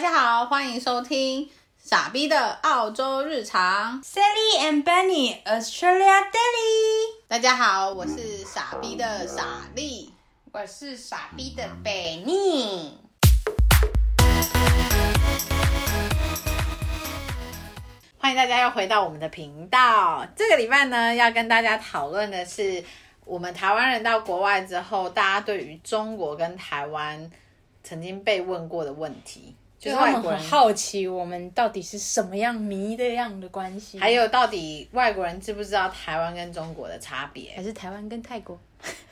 大家好，欢迎收听傻逼的澳洲日常。Sally and Benny Australia Daily。大家好，我是傻逼的傻丽，我是傻逼的 Benny。欢迎大家又回到我们的频道。这个礼拜呢，要跟大家讨论的是，我们台湾人到国外之后，大家对于中国跟台湾曾经被问过的问题，就是外国人很好奇我们到底是什么样迷的样的关系，还有到底外国人知不知道台湾跟中国的差别，还是台湾跟泰国？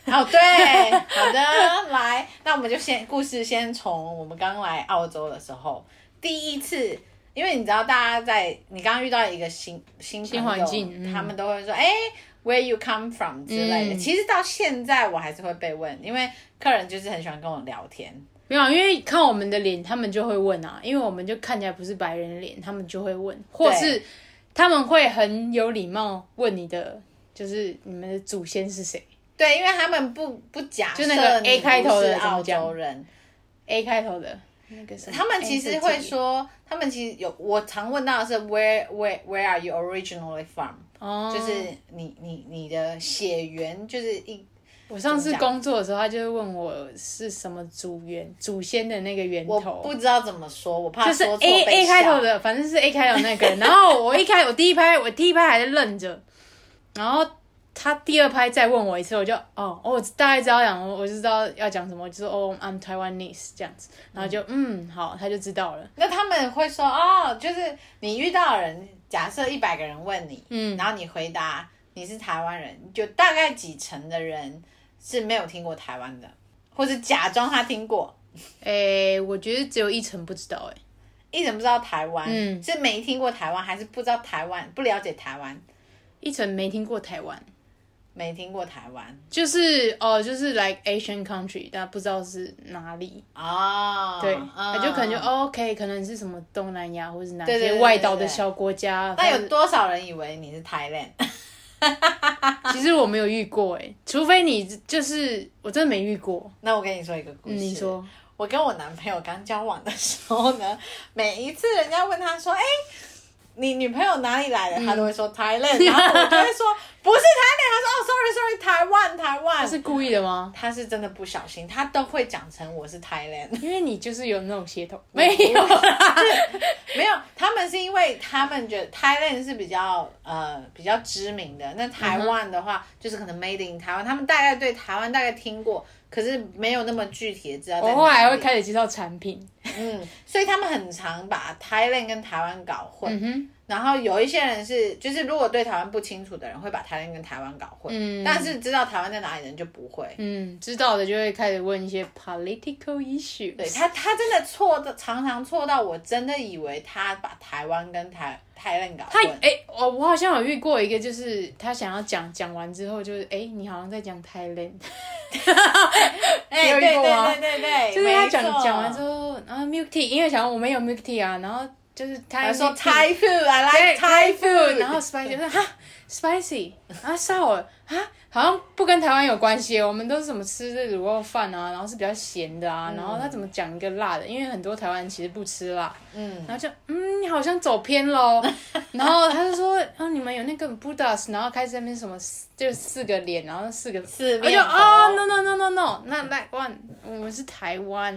哦，对，好的，来，那我们就先故事先从我们刚来澳洲的时候，第一次。因为你知道，大家在你刚刚遇到一个新新新环境，嗯、他们都会说：“哎，Where you come from？” 之类的。嗯、其实到现在我还是会被问，因为客人就是很喜欢跟我聊天。没有，因为看我们的脸，他们就会问啊。因为我们就看起来不是白人的脸，他们就会问，或是他们会很有礼貌问你的，就是你们的祖先是谁？对，因为他们不不假设就那个 A 开头的澳洲人，A 开头的。那个他们其实会说，他们其实有我常问到的是 Where Where Where are you originally from？哦，就是你你你的血缘就是一。我上次工作的时候，他就会问我是什么祖源祖先的那个源头，我不知道怎么说，我怕说错。就是 A A 开头的，反正是 A 开头那个。然后我一开我第一拍，我第一拍还在愣着，然后。他第二拍再问我一次，我就哦，我大概知道讲，我就知道要讲什么，就说哦，I'm Taiwanese 这样子，然后就嗯，嗯好，他就知道了。那他们会说哦，就是你遇到的人，假设一百个人问你，嗯，然后你回答你是台湾人，就大概几成的人是没有听过台湾的，或是假装他听过？诶，我觉得只有一成不知道，诶，一成不知道台湾，嗯，是没听过台湾，还是不知道台湾，不了解台湾？一成没听过台湾。没听过台湾，就是哦，就是 like Asian country，但不知道是哪里哦。对，就可能就、哦、OK，可能是什么东南亚或者是哪些外岛的小国家。那有多少人以为你是 Thailand？其实我没有遇过哎，除非你就是我真的没遇过。那我跟你说一个故事，你说，我跟我男朋友刚交往的时候呢，每一次人家问他说，哎。你女朋友哪里来的？他都会说 Thailand，然后我就会说不是 Thailand，他说哦，sorry sorry，台湾台湾。他是故意的吗？他是真的不小心，他都会讲成我是 Thailand，因为你就是有那种血统。没有，没有，他们是因为他们觉得 Thailand 是比较呃比较知名的，那台湾的话就是可能 Made in 台湾，他们大概对台湾大概听过。可是没有那么具体的知道。我后来还会开始介绍产品，嗯，所以他们很常把 Thailand 跟台湾搞混。嗯、然后有一些人是，就是如果对台湾不清楚的人，会把 Thailand 跟台湾搞混。嗯，但是知道台湾在哪里的人就不会。嗯，知道的就会开始问一些 political issue。对他，他真的错的，常常错到我真的以为他把台湾跟台 Thailand 搞混。他哎，我、欸、我好像有遇过一个，就是他想要讲讲完之后，就是哎、欸，你好像在讲 Thailand。哎，对对对对对，就是他讲讲完之后，然后 milk tea，因为想我们有 milk tea 啊，然后就是他说 Thai food，I like Thai food，然后 spicy 说哈 spicy 啊 sour 啊。好像不跟台湾有关系，我们都是怎么吃这卤肉饭啊，然后是比较咸的啊，嗯、然后他怎么讲一个辣的？因为很多台湾人其实不吃辣，嗯，然后就嗯，你好像走偏喽，然后他就说啊，你们有那个 Buddhas，然后开始在那边什么，就四个脸，然后四个四面，我就啊，no no no no no，那那 one，我们是台湾，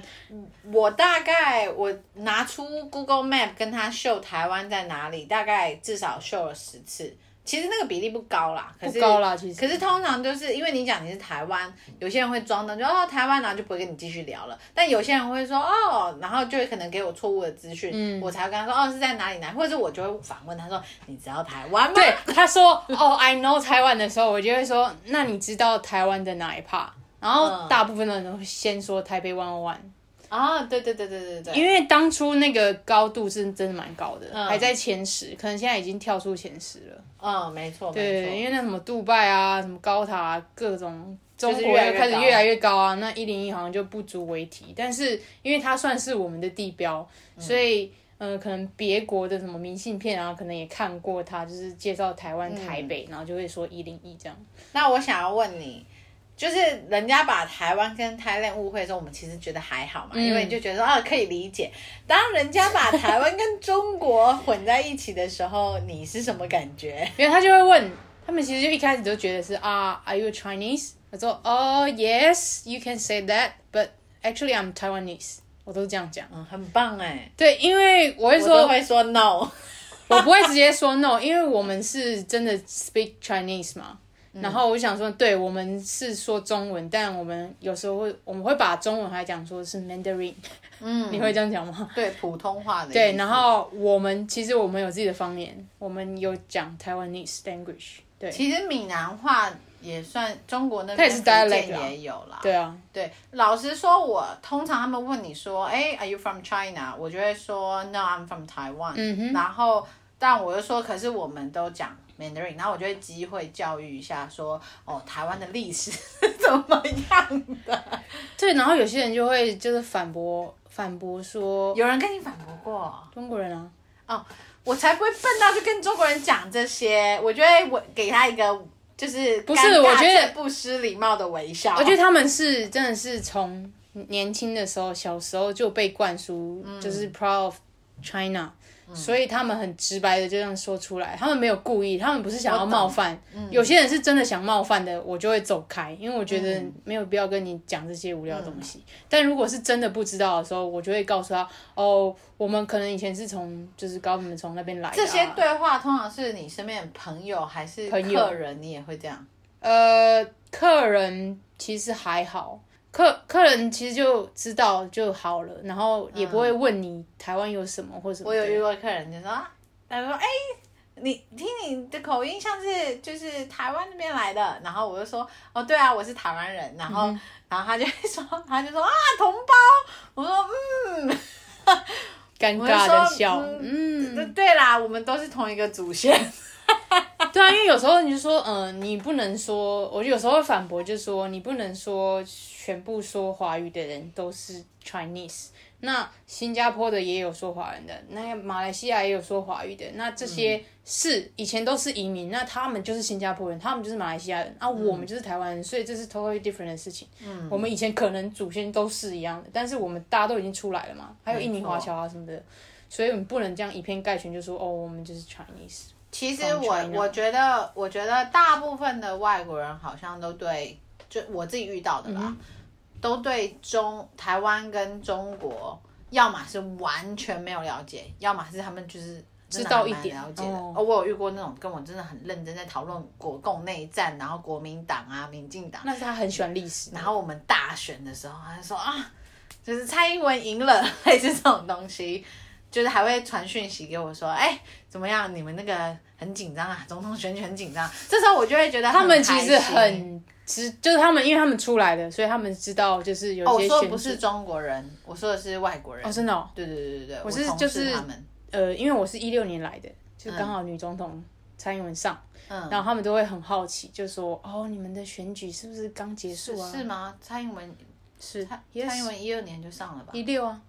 我大概我拿出 Google Map 跟他秀台湾在哪里，大概至少秀了十次。其实那个比例不高啦，可是不高啦，其实。可是通常就是因为你讲你是台湾，有些人会装的，就哦台湾，然后就不会跟你继续聊了。但有些人会说哦，然后就会可能给我错误的资讯，嗯、我才会跟他说哦是在哪里哪，或者是我就会反问他说你知道台湾吗？对，他说哦 I know 台湾的时候，我就会说那你知道台湾的哪一 part？然后大部分的人都会先说台北 One One。啊，对对对对对对，因为当初那个高度是真的蛮高的，嗯、还在前十，可能现在已经跳出前十了。嗯，没错，对，因为那什么杜拜啊，什么高塔啊，各种中国又开始越来越高啊，那一零一好像就不足为提。但是因为它算是我们的地标，嗯、所以呃，可能别国的什么明信片啊，可能也看过它，就是介绍台湾台北，嗯、然后就会说一零一这样。那我想要问你。就是人家把台湾跟 Thailand 误会的时候，我们其实觉得还好嘛，嗯、因为你就觉得说啊可以理解。当人家把台湾跟中国混在一起的时候，你是什么感觉？因为他就会问，他们其实就一开始都觉得是啊，Are you Chinese？他说哦、oh,，Yes，you can say that，but actually I'm Taiwanese。我都是这样讲，嗯，很棒哎。对，因为我会说，我会说 no，我不会直接说 no，因为我们是真的 speak Chinese 嘛。嗯、然后我想说，对，我们是说中文，但我们有时候会，我们会把中文还讲说是 Mandarin。嗯，你会这样讲吗？对，普通话的。对，然后我们其实我们有自己的方言，我们有讲 Taiwanese language。对，其实闽南话也算中国那边，它也是 dialect 也有啦。对啊，对，老实说，我通常他们问你说，哎，Are you from China？我就会说，No，I'm from Taiwan。嗯哼。然后，但我就说，可是我们都讲 Mandarin。然后我就会机会教育一下，说，哦，台湾的历史是 怎么样的？对，然后有些人就会就是反驳，反驳说，有人跟你反驳过？中国人啊？哦。我才不会笨到去跟中国人讲这些，我觉得我给他一个就是不是，我觉得不失礼貌的微笑。我觉得他们是真的是从年轻的时候，小时候就被灌输，就是 proud of China。所以他们很直白的就这样说出来，他们没有故意，他们不是想要冒犯。嗯、有些人是真的想冒犯的，我就会走开，因为我觉得没有必要跟你讲这些无聊的东西。嗯、但如果是真的不知道的时候，我就会告诉他，哦，我们可能以前是从就是高你们从那边来的、啊。这些对话通常是你身边的朋友还是客人，你也会这样？呃，客人其实还好。客客人其实就知道就好了，然后也不会问你台湾有什么或什么。我有遇过客人就说，他说：“哎、欸，你听你的口音像是就是台湾那边来的。”然后我就说：“哦，对啊，我是台湾人。”然后、嗯、然后他就会说，他就说：“啊，同胞。”我说：“嗯。”尴尬的笑。嗯，对对啦，我们都是同一个祖先。对啊，因为有时候你就说，嗯、呃，你不能说，我有时候会反驳，就说你不能说全部说华语的人都是 Chinese。那新加坡的也有说华人的，那马来西亚也有说华语的，那这些是以前都是移民，那他们就是新加坡人，他们就是马来西亚人，啊，我们就是台湾人，所以这是 totally different 的事情。嗯，我们以前可能祖先都是一样的，但是我们大家都已经出来了嘛，还有印尼华侨啊什么的，所以我们不能这样以偏概全，就说哦，我们就是 Chinese。其实我我觉得，我觉得大部分的外国人好像都对，就我自己遇到的啦，嗯、都对中台湾跟中国，要么是完全没有了解，要么是他们就是知道一点了解的。哦，我有遇过那种跟我真的很认真在讨论国共内战，然后国民党啊、民进党，那是他很喜欢历史。然后我们大选的时候，他就说啊，就是蔡英文赢了，类似这种东西。就是还会传讯息给我说，哎，怎么样？你们那个很紧张啊，总统选举很紧张。这时候我就会觉得他们其实很知，就是他们因为他们出来的，所以他们知道就是有些。哦，我说的不是中国人，我说的是外国人。哦，真的哦。对对对对对，我是就是他们呃，因为我是一六年来的，就刚好女总统蔡英文上，嗯，然后他们都会很好奇，就说哦，你们的选举是不是刚结束啊？是吗？蔡英文是蔡英文一二年就上了吧？一六啊。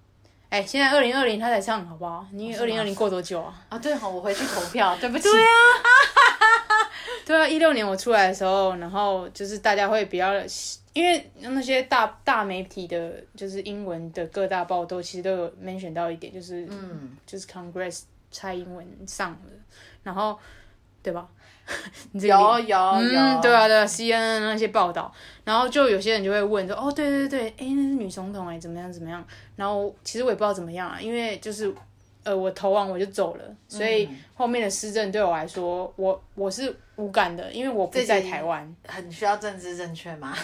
哎、欸，现在二零二零他才上，好不好？你二零二零过多久啊？啊，对好，我回去投票，对不起。对啊，对啊，一六年我出来的时候，然后就是大家会比较，因为那些大大媒体的，就是英文的各大报都其实都有 mention 到一点，就是嗯，就是 Congress 蔡英文上了，然后对吧？有有有、嗯，对啊对啊，CNN 那些报道，然后就有些人就会问说，哦，对对对，哎，那是女总统哎，怎么样怎么样？然后其实我也不知道怎么样啊，因为就是，呃，我投完我就走了，所以后面的施政对我来说，我我是无感的，因为我不在台湾。很需要政治正确吗？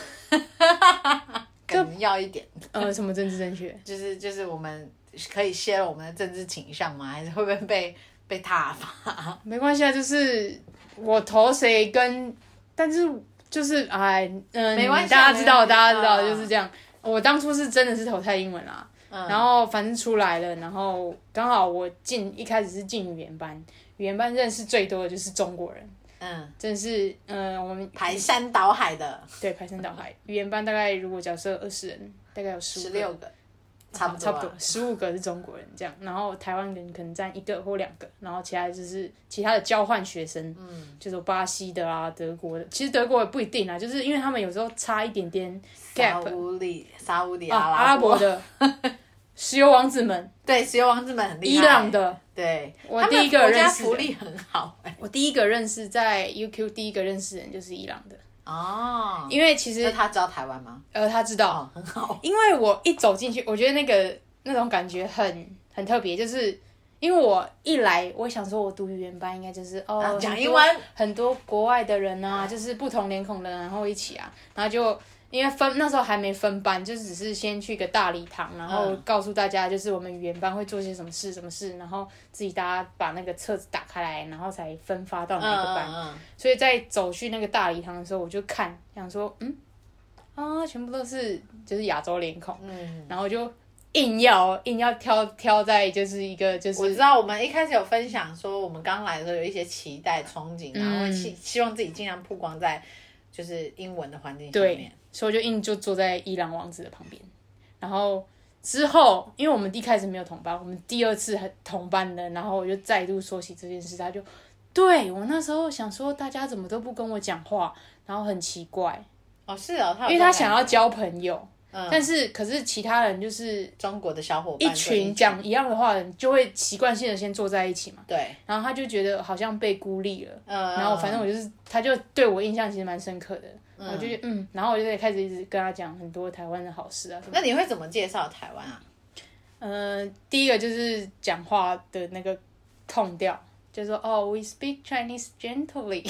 更要一点。呃，什么政治正确？就是就是我们可以泄露我们的政治倾向吗？还是会不会被被挞伐？没关系啊，就是。我投谁跟，但是就是哎，嗯，没关系，大家知道，大家知道就是这样。我当初是真的是投蔡英文啦，嗯、然后反正出来了，然后刚好我进一开始是进语言班，语言班认识最多的就是中国人，嗯，真是嗯，我们排山倒海的，对，排山倒海。语言班大概如果假设二十人，大概有十六个，差不多，差不多十五个是中国人这样，然后台湾人可能占一个或两个，然后其他就是其他的交换学生，嗯，就是巴西的啊，德国的，其实德国也不一定啊，就是因为他们有时候差一点点 gap。沙乌里，沙乌里阿拉伯的 石油王子们，对，石油王子们很厉害。伊朗的，对，我第一个认识，福利很好。我第一个认识在 UQ 第一个认识人就是伊朗的。哦，因为其实他知道台湾吗？呃，他知道，哦，很好。因为我一走进去，我觉得那个那种感觉很很特别，就是因为我一来，我想说我读语言班应该就是哦，讲英文，很多国外的人啊，就是不同脸孔的人，然后一起啊，然后就。因为分那时候还没分班，就只是先去一个大礼堂，然后告诉大家就是我们语言班会做些什么事，什么事，然后自己大家把那个册子打开来，然后才分发到哪个班。嗯嗯嗯。所以在走去那个大礼堂的时候，我就看，想说，嗯，啊，全部都是就是亚洲脸孔，嗯，然后就硬要硬要挑挑在就是一个就是。我知道我们一开始有分享说，我们刚来的时候有一些期待憧憬，然后希希望自己尽量曝光在就是英文的环境下面。所以我就硬就坐在伊朗王子的旁边，然后之后，因为我们一开始没有同班，我们第二次还同班的，然后我就再度说起这件事，他就对我那时候想说，大家怎么都不跟我讲话，然后很奇怪哦，是哦，因为他想要交朋友。嗯、但是，可是其他人就是中国的小伙伴，一群讲一样的话的人，就会习惯性的先坐在一起嘛。对。然后他就觉得好像被孤立了。嗯。然后反正我就是，他就对我印象其实蛮深刻的。嗯。我就觉得嗯，然后我就开始一直跟他讲很多台湾的好事啊。那你会怎么介绍台湾啊？呃，第一个就是讲话的那个 tone 调。就说哦，We speak Chinese gently。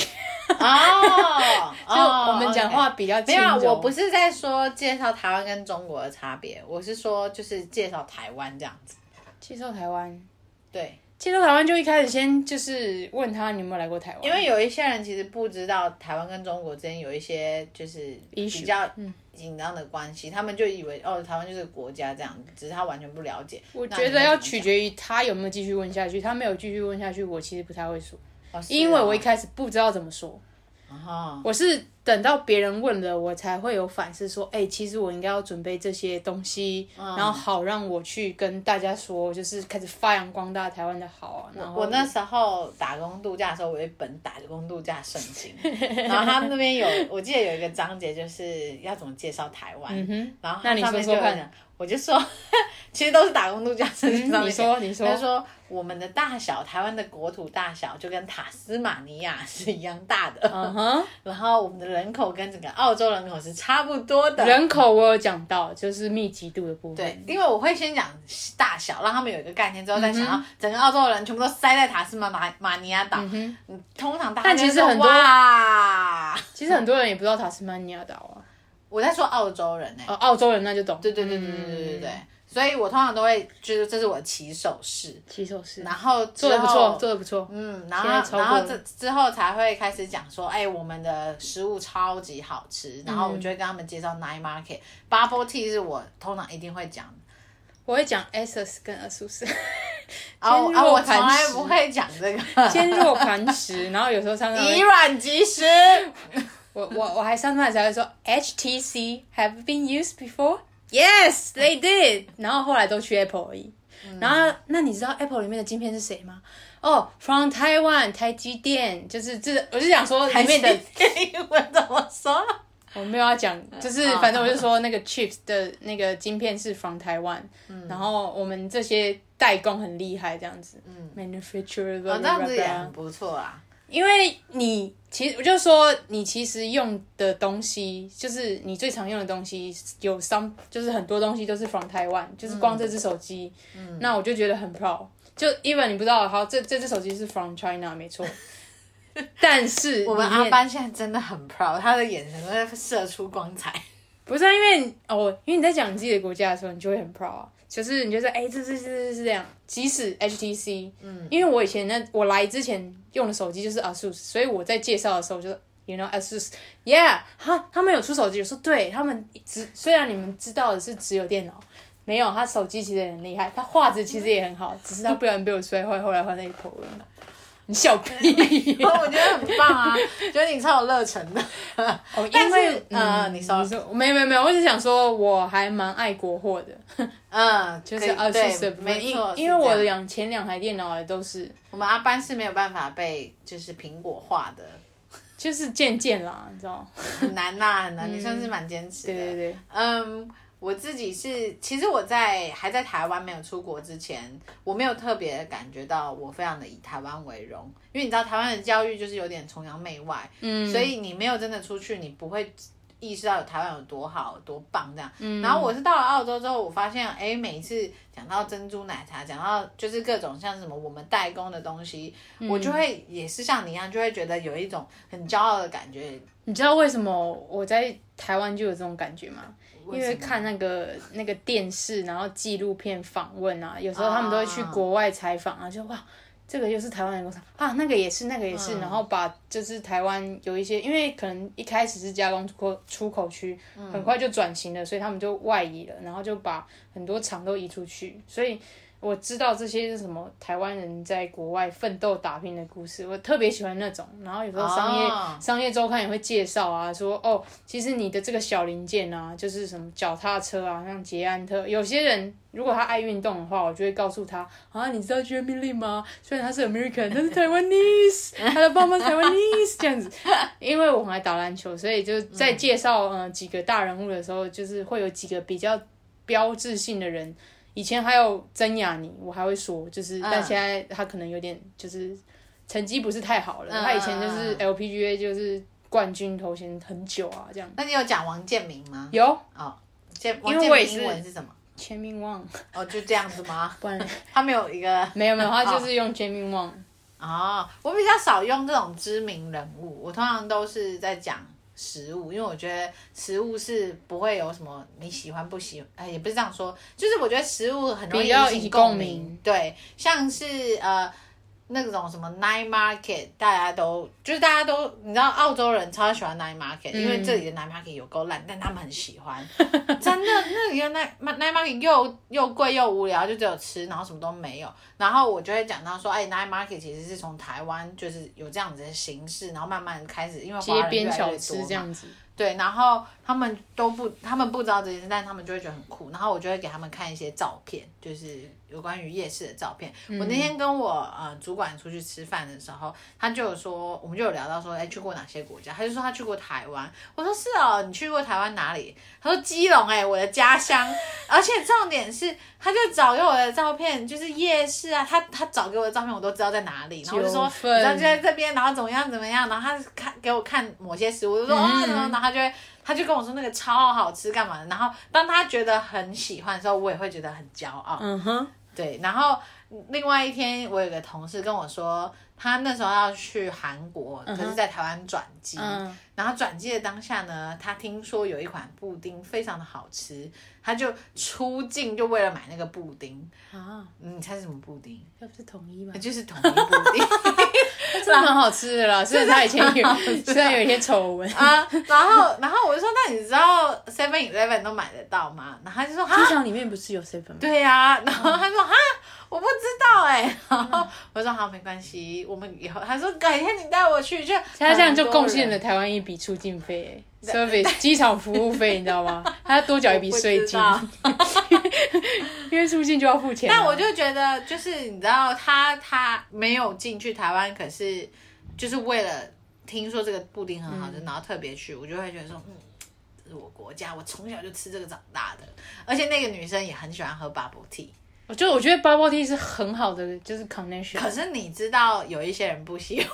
哦，就我们讲话比较。没有，我不是在说介绍台湾跟中国的差别，我是说就是介绍台湾这样子。介绍台湾，对。介绍台湾就一开始先就是问他你有没有来过台湾，因为有一些人其实不知道台湾跟中国之间有一些就是比较紧张的关系，他们就以为哦台湾就是国家这样，只是他完全不了解。我觉得要取决于他有没有继续问下去，他没有继续问下去，我其实不太会说，哦，因为我一开始不知道怎么说。Uh-huh. 我是等到别人问了，我才会有反思，说，哎、欸，其实我应该要准备这些东西，uh-huh. 然后好让我去跟大家说，就是开始发扬光大台湾的好啊。然后我那时候打工度假的时候，我有一本打工度假圣经，然后他们那边有，我记得有一个章节就是要怎么介绍台湾，嗯、然后他上面就有讲。我就说，其实都是打工度假胜地上面。你说，你说，他说我们的大小，台湾的国土大小就跟塔斯马尼亚是一样大的。嗯哼。然后我们的人口跟整个澳洲人口是差不多的。人口我有讲到，就是密集度的部分。对，因为我会先讲大小，让他们有一个概念，之后再想要整个澳洲的人全部都塞在塔斯马马马尼亚岛。嗯哼。通常大家。但其实很多。哇。其实很多人也不知道塔斯马尼亚岛啊。我在说澳洲人呢、欸，哦，澳洲人那就懂。对对对对对对对对，所以我通常都会就是这是我的起手式，起手式，然后做的不错，做的不错，嗯，然后然后这之后才会开始讲说，哎，我们的食物超级好吃，然后我就会跟他们介绍 Night Market、嗯、Bubble Tea 是我通常一定会讲，我会讲 ASUS 跟 ASUS，啊啊，我从来不会讲这个。坚若磐石，然后有时候常常以卵击石。我我我还上次才会说 HTC have been used before? Yes, they did. 然后后来都去 Apple 而已。嗯、然后那你知道 Apple 里面的晶片是谁吗？哦、oh,，from Taiwan，台积电，就是这，我就想说里面的英文怎么说？我没有要讲，就是反正我就说那个 chips 的那个晶片是 from Taiwan，、嗯、然后我们这些代工很厉害，这样子。嗯，manufacturer，这样子也很不错啊。因为你其实我就说，你其实用的东西，就是你最常用的东西，有 some 就是很多东西都是 from Taiwan，就是光这只手机，嗯，那我就觉得很 proud。就 even 你不知道，好，这这只手机是 from China，没错。但是 我们阿班现在真的很 proud，他的眼神都在射出光彩。不是啊，因为哦，因为你在讲你自己的国家的时候，你就会很 proud 啊。就是你就说，哎、欸，这这这这是这样。即使 HTC，嗯，因为我以前那，我来之前用的手机就是 ASUS，所以我在介绍的时候就，you know ASUS，yeah，哈，他们有出手机，我说对，他们只虽然你们知道的是只有电脑，没有，他手机其实也很厉害，他画质其实也很好，只是他不小心被我摔坏，后来换 Apple 了。你 笑屁！我觉得很棒啊，觉得你超有热忱的。哦，因为嗯，你说，没有没有没有，我只想说我还蛮爱国货的。嗯，就是啊，对，没错，因为我的两前两台电脑也都是。我们阿班是没有办法被就是苹果化的。就是渐渐啦，你知道很难呐，很难。你算是蛮坚持的。对对对。嗯，我自己是，其实我在还在台湾没有出国之前，我没有特别感觉到我非常的以台湾为荣，因为你知道台湾的教育就是有点崇洋媚外，嗯，所以你没有真的出去，你不会。意识到台湾有多好多棒这样，嗯、然后我是到了澳洲之后，我发现哎，每一次讲到珍珠奶茶，讲到就是各种像什么我们代工的东西，嗯、我就会也是像你一样，就会觉得有一种很骄傲的感觉。你知道为什么我在台湾就有这种感觉吗？因为看那个那个电视，然后纪录片访问啊，有时候他们都会去国外采访啊，就哇。这个又是台湾的工厂啊，那个也是，那个也是，嗯、然后把就是台湾有一些，因为可能一开始是加工出口出口区，很快就转型了，所以他们就外移了，然后就把很多厂都移出去，所以。我知道这些是什么台湾人在国外奋斗打拼的故事，我特别喜欢那种。然后有时候商业、oh. 商业周刊也会介绍啊，说哦，其实你的这个小零件啊，就是什么脚踏车啊，像捷安特。有些人如果他爱运动的话，我就会告诉他啊，你知道 Jamie Lin 吗？虽然他是 American，但是 Taiwanese，他的爸妈 Taiwanese 这样子。因为我很爱打篮球，所以就在介绍嗯、呃、几个大人物的时候，就是会有几个比较标志性的人。以前还有曾雅妮，我还会说，就是，但现在他可能有点就是成绩不是太好了。他以前就是 LPGA 就是冠军头衔很久啊，这样。那你有讲王建民吗？有哦，建王建民英文是什么？签名忘哦，就这样子吗？不然他没有一个 没有没有，他就是用签名忘。哦，我比较少用这种知名人物，我通常都是在讲。食物，因为我觉得食物是不会有什么你喜欢不喜欢，哎，也不是这样说，就是我觉得食物很容易引起共鸣，对，像是呃。那种什么 night market，大家都就是大家都你知道澳洲人超喜欢 night market，、嗯、因为这里的 night market 有够烂，但他们很喜欢。真的，那里的 night night market 又又贵又无聊，就只有吃，然后什么都没有。然后我就会讲到说，哎，night market 其实是从台湾就是有这样子的形式，然后慢慢开始，因为华人越来越多嘛，街边小吃这样子。对，然后他们都不，他们不知道这件事，但他们就会觉得很酷。然后我就会给他们看一些照片，就是。有关于夜市的照片，嗯、我那天跟我呃主管出去吃饭的时候，他就有说，我们就有聊到说，哎，去过哪些国家？他就说他去过台湾。我说是哦，你去过台湾哪里？他说基隆，哎，我的家乡。而且重点是，他就找给我的照片，就是夜市啊，他他找给我的照片，我都知道在哪里。然后我就说，然后就在这边，然后怎么样怎么样，然后他看给我看某些食物，我就说哦，然后然后他就会他就跟我说那个超好吃，干嘛的？然后当他觉得很喜欢的时候，我也会觉得很骄傲。嗯哼。对，然后另外一天，我有个同事跟我说，他那时候要去韩国，可是在台湾转机。嗯、然后转机的当下呢，他听说有一款布丁非常的好吃，他就出境就为了买那个布丁啊。你猜是什么布丁？那不是统一吗？就是统一布丁，真的很好吃的啦。虽然他以前有，虽然有一些丑闻啊。然后，然后我就说，那你知道 Seven Eleven 都买得到吗？然后他就说，机场里面不是有 Seven 吗？对呀、啊。然后他说，哈。我不知道哎、欸，然后我说好，没关系，我们以后他说改天你带我去，就他这样就贡献了台湾一笔出境费，service 机场服务费，你知道吗？他要多缴一笔税金，因为出境就要付钱。但我就觉得，就是你知道，他他没有进去台湾，可是就是为了听说这个布丁很好吃，嗯、然后特别去，我就会觉得说，嗯，这是我国家，我从小就吃这个长大的，而且那个女生也很喜欢喝 bubble tea。我就我觉得 bubble tea 是很好的，就是 connection。可是你知道有一些人不喜欢，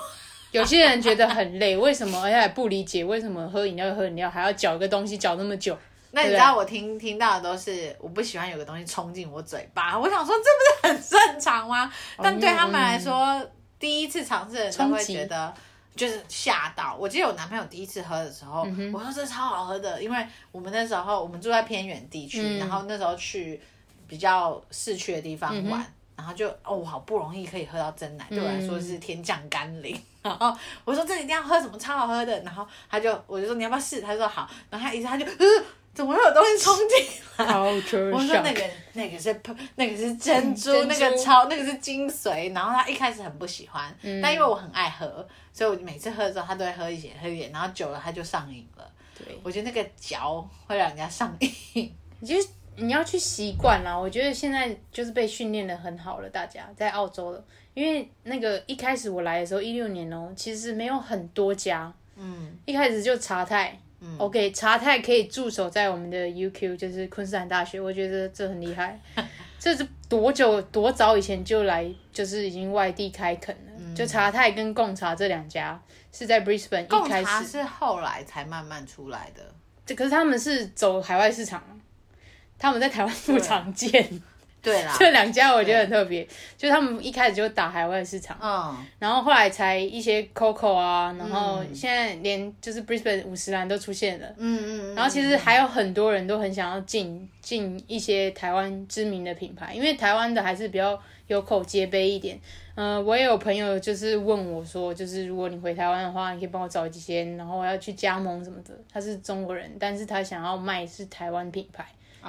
有些人觉得很累，为什么？而且还不理解为什么喝饮料喝饮料还要搅个东西搅那么久。那你知道我听听到的都是我不喜欢有个东西冲进我嘴巴，我想说这不是很正常吗？但对他们来说，嗯、第一次尝试的时候会觉得就是吓到。我记得我男朋友第一次喝的时候，我说这超好喝的，因为我们那时候我们住在偏远地区，嗯、然后那时候去。比较市区的地方玩，然后就哦，好不容易可以喝到真奶，对我来说是天降甘霖。嗯、然后我说这一定要喝什么超好喝的，然后他就我就说你要不要试？他说好，然后他一下他就呃怎么会有东西冲进来？我说那个那个是那个是珍珠，珍珠那个超那个是精髓。然后他一开始很不喜欢，嗯、但因为我很爱喝，所以我每次喝的时候他都会喝一些喝一点，然后久了他就上瘾了。对，我觉得那个嚼会让人家上瘾。你就你要去习惯啦。我觉得现在就是被训练的很好了，大家在澳洲了。因为那个一开始我来的时候一六年哦、喔，其实没有很多家，嗯，一开始就茶太，嗯，OK，茶太可以驻守在我们的 UQ，就是昆士兰大学，我觉得这很厉害。这是多久多早以前就来，就是已经外地开垦了。嗯、就茶太跟贡茶这两家是在 Brisbane 一开始，是后来才慢慢出来的。这可是他们是走海外市场，他们在台湾不常见。对啦，这两家我觉得很特别，就他们一开始就打海外市场，嗯，然后后来才一些 Coco 啊，然后现在连就是 Brisbane 五十岚都出现了，嗯嗯，然后其实还有很多人都很想要进进一些台湾知名的品牌，因为台湾的还是比较有口皆碑一点，嗯、呃，我也有朋友就是问我说，就是如果你回台湾的话，你可以帮我找几间，然后我要去加盟什么的，他是中国人，但是他想要卖是台湾品牌。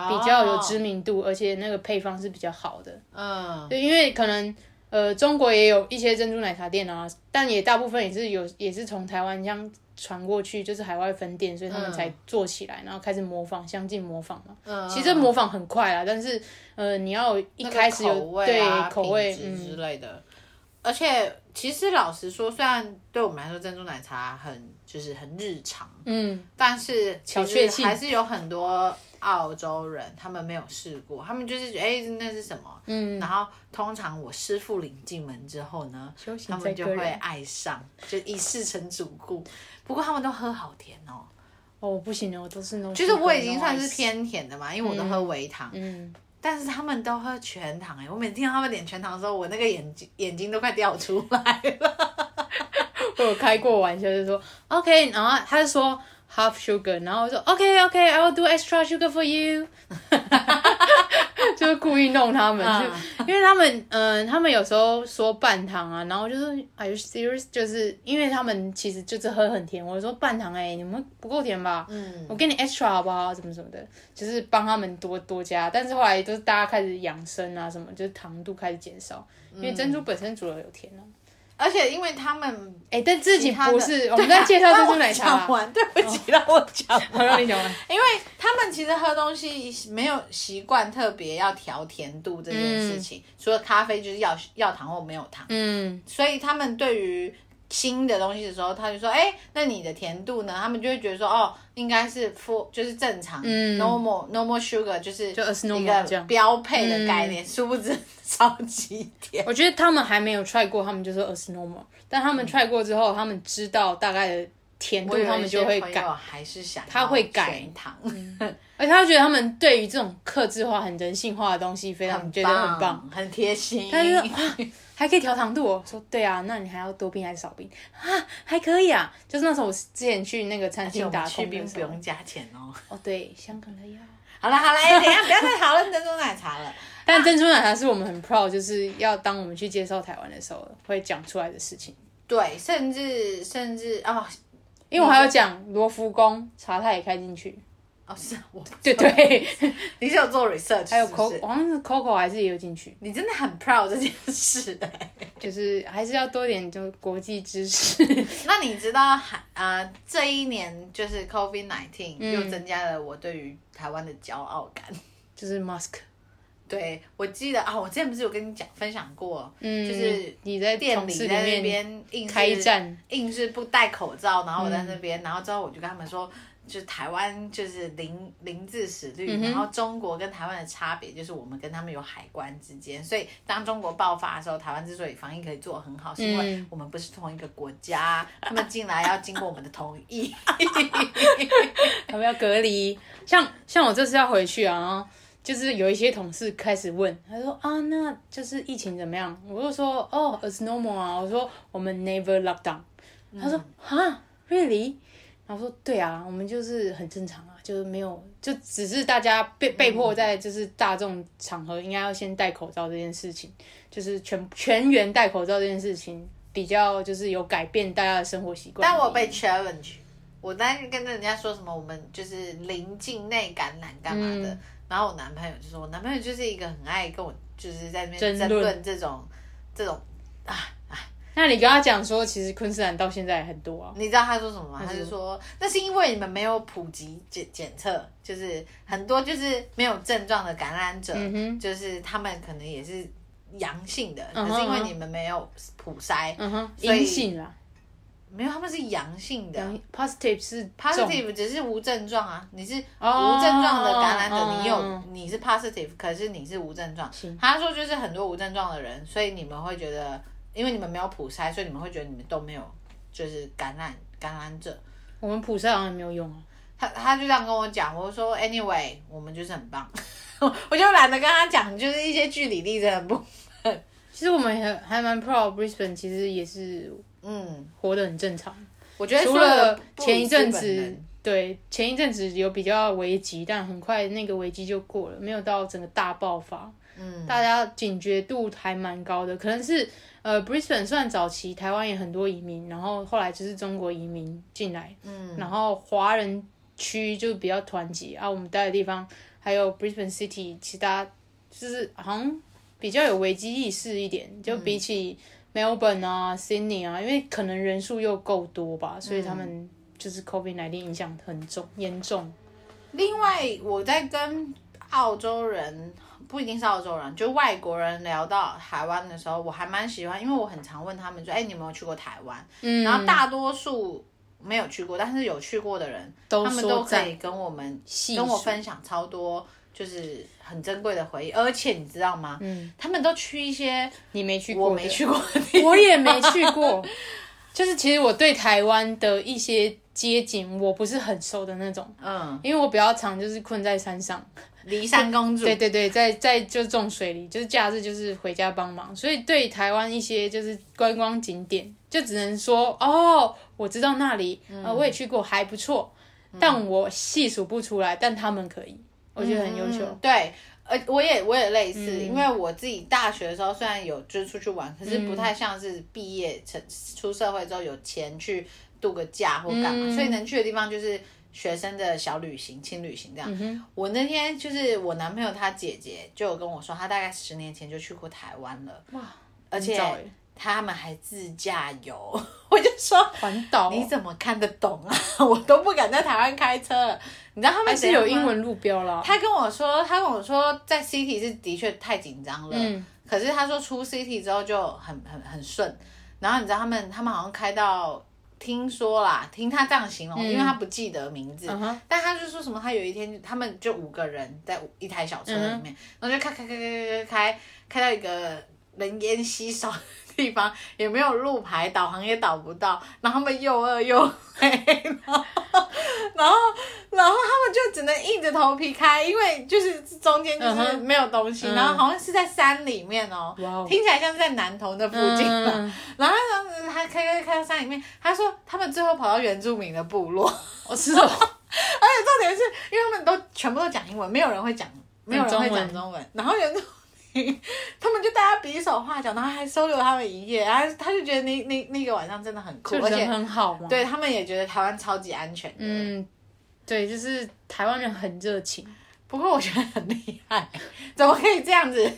比较有知名度，而且那个配方是比较好的。嗯，对，因为可能呃，中国也有一些珍珠奶茶店啊，但也大部分也是有，也是从台湾这样传过去，就是海外分店，所以他们才做起来，然后开始模仿，相继模仿嘛。嗯，其实模仿很快啊，但是呃，你要一开始有对口味之类的。而且其实老实说，虽然对我们来说珍珠奶茶很就是很日常，嗯，但是其实还是有很多。澳洲人他们没有试过，他们就是觉得哎、欸，那是什么？嗯，然后通常我师傅领进门之后呢，他们就会爱上，就一试成主顾。不过他们都喝好甜哦。哦，不行哦，我都是那种。就是我已经算是偏甜的嘛，因为我都喝微糖。嗯。但是他们都喝全糖哎，我每次听到他们点全糖的时候，我那个眼睛眼睛都快掉出来了。我有开过玩笑，就说 OK，然后他就说。Half sugar，然后我说 OK OK，I will do extra sugar for you，就是故意弄他们，就因为他们嗯、呃，他们有时候说半糖啊，然后就是 Are you serious？就是因为他们其实就是喝很甜，我说半糖哎、欸，你们不够甜吧？嗯，我给你 extra 好不好？什么什么的，就是帮他们多多加。但是后来都是大家开始养生啊，什么就是糖度开始减少，因为珍珠本身煮了有甜啊。而且因为他们，哎、欸，但自己不是，我们在介绍珍珠奶茶。对不起，让我讲完。好，让你讲完。因为他们其实喝东西没有习惯特别要调甜度这件事情，嗯、除了咖啡就是要要糖或没有糖。嗯，所以他们对于。新的东西的时候，他就说：“哎、欸，那你的甜度呢？”他们就会觉得说：“哦，应该是 full，就是正常、嗯、，normal normal sugar，就是一个标配的概念。”殊不知超级甜。我觉得他们还没有 try 过，他们就说 as normal。但他们 try 过之后，嗯、他们知道大概的甜度，他们就会改。还是想他会改糖，嗯、而且他觉得他们对于这种克制化、很人性化的东西，非常觉得很棒、很贴心。他就说。还可以调糖度哦，说对啊，那你还要多冰还是少冰啊？还可以啊，就是那时候我之前去那个餐厅打工，冰不用加钱哦。哦，对，香港的要。好了好了，等一下不要再讨论珍珠奶茶了。但珍珠奶茶是我们很 proud，就是要当我们去介绍台湾的时候会讲出来的事情。对，甚至甚至哦，因为我还要讲罗浮宫茶它也开进去。哦，是我对 对，你是有做 research，还有 Coco，好像是 Coco 还是也有进去。你真的很 proud 这件事的，就是还是要多点就国际知识。那你知道，还呃这一年就是 COVID nineteen 又增加了我对于台湾的骄傲感，就是 Musk。对，我记得啊，我之前不是有跟你讲分享过，嗯，就是你在店里在那边硬开战，硬是不戴口罩，然后我在那边，然后之后我就跟他们说。就是台湾就是零零自死率，嗯、然后中国跟台湾的差别就是我们跟他们有海关之间，所以当中国爆发的时候，台湾之所以防疫可以做得很好，是因为我们不是同一个国家，嗯、他们进来要经过我们的同意，他们要隔离。像像我这次要回去啊，就是有一些同事开始问，他说啊，那就是疫情怎么样？我就说哦，it's normal 啊，我说我们 never lock down，他说啊，really？然后说对啊，我们就是很正常啊，就是没有，就只是大家被被迫在就是大众场合应该要先戴口罩这件事情，就是全全员戴口罩这件事情比较就是有改变大家的生活习惯。但我被 challenge，我当时跟人家说什么，我们就是临境内感染干嘛的。嗯、然后我男朋友就说，我男朋友就是一个很爱跟我就是在那边争论这种这种啊啊。那你跟他讲说，其实昆士兰到现在很多啊。你知道他说什么吗？他就说，那是因为你们没有普及检检测，就是很多就是没有症状的感染者，就是他们可能也是。阳性的，可是因为你们没有普筛，嗯哼，阴性啦，没有，他们是阳性的，positive 是 positive，只是无症状啊，你是无症状的感染者，你有你是 positive，可是你是无症状。他说就是很多无症状的人，所以你们会觉得，因为你们没有普筛，所以你们会觉得你们都没有就是感染感染者。我们普筛好像没有用啊，他他就这样跟我讲，我说 anyway，我们就是很棒，我就懒得跟他讲，就是一些据理力争的不。其实我们还还蛮 proud Brisbane，其实也是 嗯活得很正常。我觉得除了前一阵子，对前一阵子有比较危机，但很快那个危机就过了，没有到整个大爆发。嗯，大家警觉度还蛮高的，可能是呃 Brisbane 算早期台湾也很多移民，然后后来就是中国移民进来，嗯，然后华人区就比较团结啊。我们待的地方还有 Brisbane City，其他就是好像。比较有危机意识一点，就比起 Melbourne 啊、Sydney 啊，因为可能人数又够多吧，所以他们就是 COVID-19 影响很重、严重。另外，我在跟澳洲人，不一定是澳洲人，就外国人聊到台湾的时候，我还蛮喜欢，因为我很常问他们说：“哎，你有没有去过台湾？”嗯，然后大多数没有去过，但是有去过的人，他们都可以跟我们跟我分享超多。就是很珍贵的回忆，而且你知道吗？嗯，他们都去一些你没去过，我没去过，我也没去过。就是其实我对台湾的一些街景，我不是很熟的那种。嗯，因为我比较常就是困在山上，离山公主。对对对，在在就种水梨，就是假日就是回家帮忙，所以对台湾一些就是观光景点，就只能说哦，我知道那里，嗯、呃，我也去过，还不错，但我细数不出来，但他们可以。我觉得很优秀，嗯，对，呃，我也我也类似，嗯、因为我自己大学的时候虽然有就是出去玩，可是不太像是毕业成出社会之后有钱去度个假或干嘛，嗯、所以能去的地方就是学生的小旅行、轻旅行这样。嗯、我那天就是我男朋友他姐姐就有跟我说，他大概十年前就去过台湾了，哇，而且。他们还自驾游，我就说环岛，你怎么看得懂啊？我都不敢在台湾开车。你知道他们是有英文路标了。他跟我说，他跟我说，在 City 是的确太紧张了。嗯。可是他说出 City 之后就很很很顺。然后你知道他们他们好像开到，听说啦，听他这样形容，嗯、因为他不记得名字，嗯、哼。但他就说什么，他有一天他们就五个人在一台小车里面，嗯、然后就开开开开开开开到一个人烟稀少。地方也没有路牌，导航也导不到，然后他们又饿又黑，然后然后然后他们就只能硬着头皮开，因为就是中间就是没有东西，uh huh. 然后好像是在山里面哦.听起来像是在南投的附近吧。Uh huh. 然后他他开开开到山里面，他说他们最后跑到原住民的部落，我知道，而且重点是因为他们都全部都讲英文，没有人会讲，没有人会讲中文，然后原住。他们就大家比手画脚，然后还收留他们一夜，然后他就觉得那那那个晚上真的很酷，而且很好嘛。对他们也觉得台湾超级安全。嗯，对，就是台湾人很热情。不过我觉得很厉害，怎么可以这样子？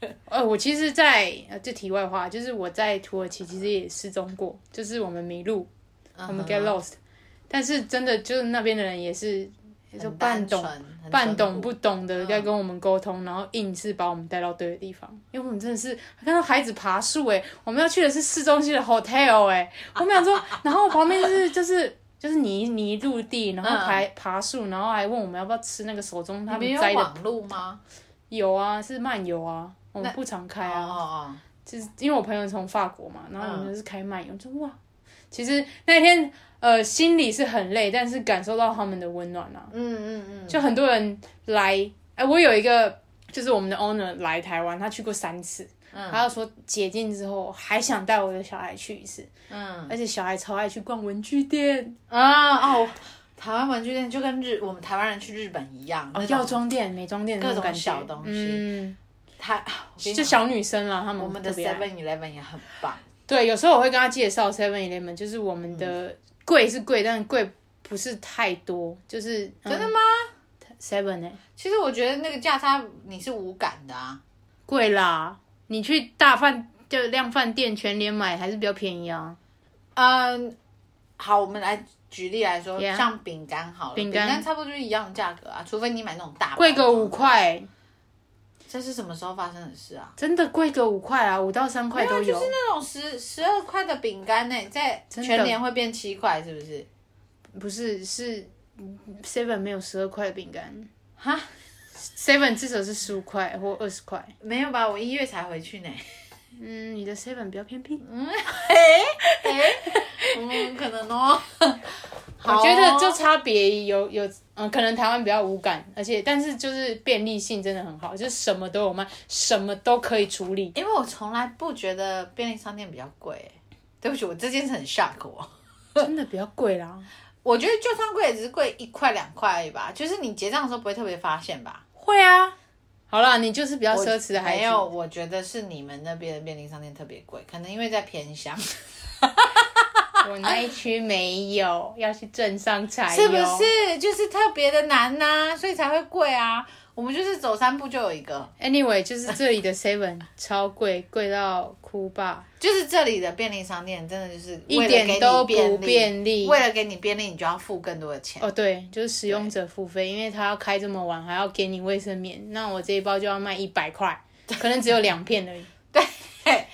呃，我其实在，在呃，这题外话，就是我在土耳其其实也失踪过，就是我们迷路，uh. 我们 get lost，但是真的就是那边的人也是。就半懂半懂不懂的在跟我们沟通，嗯、然后硬是把我们带到对的地方。因为我们真的是看到孩子爬树诶，我们要去的是市中心的 hotel 诶，我们想说，然后旁边是就是就是泥泥陆地，然后爬爬树，然后还问我们要不要吃那个手中他们摘的。网路吗？有啊，是漫游啊，我们不常开啊。哦哦。就是因为我朋友从法国嘛，然后我们就是开漫游，就哇，其实那天。呃，心里是很累，但是感受到他们的温暖啊。嗯嗯嗯，就很多人来，哎、欸，我有一个就是我们的 owner 来台湾，他去过三次，嗯，他就说解禁之后还想带我的小孩去一次，嗯，而且小孩超爱去逛文具店。啊哦，台湾文具店就跟日我们台湾人去日本一样，哦，药妆店、美妆店各种小东西，嗯，他就小女生啦，他们我们的 Seven Eleven 也很棒，对，有时候我会跟他介绍 Seven Eleven，就是我们的。嗯贵是贵，但是贵不是太多，就是、嗯、真的吗？Seven 呢、欸？其实我觉得那个价差你是无感的啊，贵啦！你去大饭就量饭店全联买还是比较便宜啊。嗯，好，我们来举例来说，yeah, 像饼干好了，饼干干差不多就是一样的价格啊，除非你买那种大，贵个五块。这是什么时候发生的事啊？真的贵个五块啊，五到三块都有。就是那种十十二块的饼干呢，在全年会变七块，是不是？不是，是 Seven 没有十二块的饼干哈，Seven 至少是十五块或二十块。没有吧？我一月才回去呢。嗯，你的 Seven 比较偏僻。嗯，哎哎，嗯，可能哦。我觉得就差别有有，嗯，可能台湾比较无感，而且但是就是便利性真的很好，就是什么都有卖，什么都可以处理。因为我从来不觉得便利商店比较贵，对不起，我这件事很 shock 我。真的比较贵啦，我觉得就算贵也只是贵一块两块而已吧，就是你结账的时候不会特别发现吧？会啊。好啦，你就是比较奢侈的孩子。没有，我觉得是你们那边的便利商店特别贵，可能因为在偏乡。我那一区没有，要去镇上才有。是不是？就是特别的难呐、啊，所以才会贵啊。我们就是走三步就有一个。Anyway，就是这里的 Seven 超贵，贵到哭吧。就是这里的便利商店真的就是一点都不便利，为了给你便利，你就要付更多的钱。哦，对，就是使用者付费，因为他要开这么晚，还要给你卫生棉，那我这一包就要卖一百块，可能只有两片而已。对。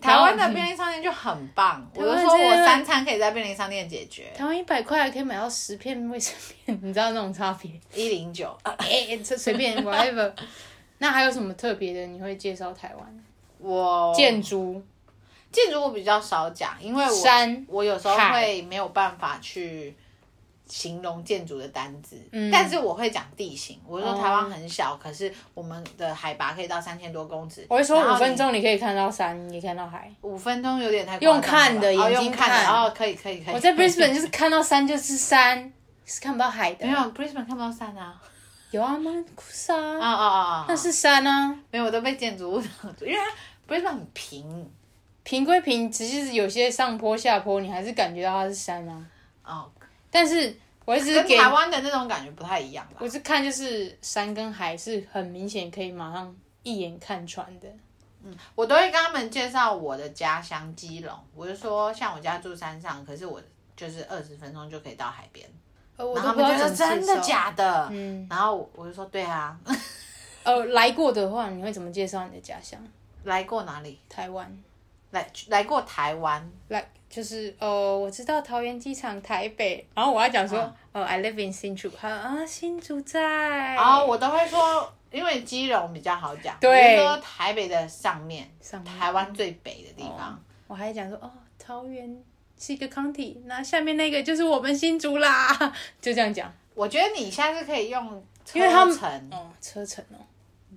台湾的便利商店就很棒，我就说我三餐可以在便利商店解决。台湾一百块可以买到十片卫生棉，你知道那种差别？一零九，哎，这随便 whatever。那还有什么特别的？你会介绍台湾？我建筑，建筑我比较少讲，因为我山我有时候会没有办法去。形容建筑的单字，嗯、但是我会讲地形。我说台湾很小，哦、可是我们的海拔可以到三千多公尺。我会说五分钟你可以看到山，你看到海。五分钟有点太用看的眼睛看，然后、哦、可以可以可以。我在 Brisbane 就是看到山就是山，是看不到海的。没有 Brisbane 看不到山啊，有啊曼谷沙啊啊啊啊，那是山啊。没有，我都被建筑物挡住，因为它 Brisbane 很平，平归平，只是有些上坡下坡，你还是感觉到它是山啊。哦，但是。我一直跟台湾的那种感觉不太一样吧。我是看就是山跟海是很明显可以马上一眼看穿的。嗯，我都会跟他们介绍我的家乡基隆，我就说像我家住山上，可是我就是二十分钟就可以到海边。然后他们觉得真的假的？嗯，然后我就说对啊。呃，来过的话，你会怎么介绍你的家乡？来过哪里？台湾。来来过台湾，来就是哦，我知道桃园机场台北，然后我要讲说哦，I live in 新竹，好啊，新竹在，然后我都会说，因为基隆比较好讲，对，说台北的上面，上台湾最北的地方，我还讲说哦，桃园是一个 county，那下面那个就是我们新竹啦，就这样讲。我觉得你现在是可以用车程，哦，车程哦。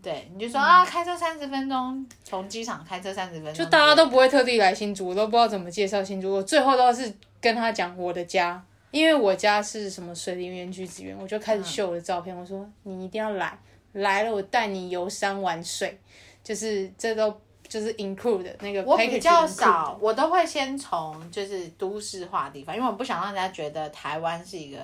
对，你就说啊，开车三十分钟，从机场开车三十分钟，就大家都不会特地来新竹，我都不知道怎么介绍新竹。我最后都是跟他讲我的家，因为我家是什么水林园、橘子园，我就开始秀我的照片。嗯、我说你一定要来，来了我带你游山玩水，就是这都就是 include 的那个。我比较少，我都会先从就是都市化的地方，因为我不想让人家觉得台湾是一个。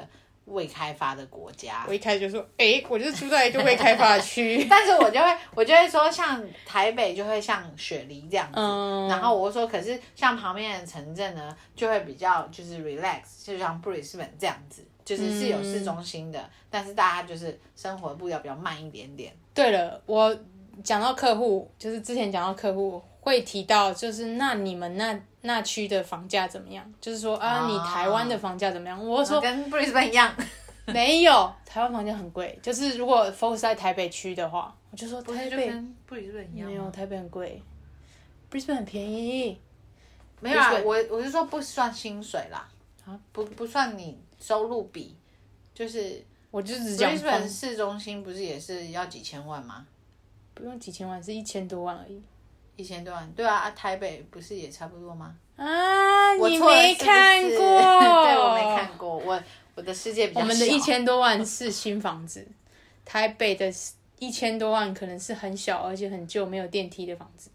未开发的国家，我一开始就说，哎、欸，我就是住在一个未开发区。但是我就会，我就会说，像台北就会像雪梨这样子，嗯、然后我说，可是像旁边的城镇呢，就会比较就是 relax，就像布里斯本这样子，就是是有市中心的，嗯、但是大家就是生活步调比较慢一点点。对了，我讲到客户，就是之前讲到客户会提到，就是那你们那。那区的房价怎么样？就是说啊，你台湾的房价怎么样？我说跟布里斯班一样，没有，台湾房价很贵。就是如果 focus 在台北区的话，我就说台北跟布里斯班一样，没有台北很贵，布里斯本很便宜。没有啊，我我是说不算薪水啦，啊，不不算你收入比，就是我就只讲布里斯本市中心不是也是要几千万吗？不用几千万，是一千多万而已。一千多万，对啊，台北不是也差不多吗？啊，你没看过？对，我没看过。我我的世界比较小。我们的一千多万是新房子，台北的一千多万可能是很小而且很旧、没有电梯的房子。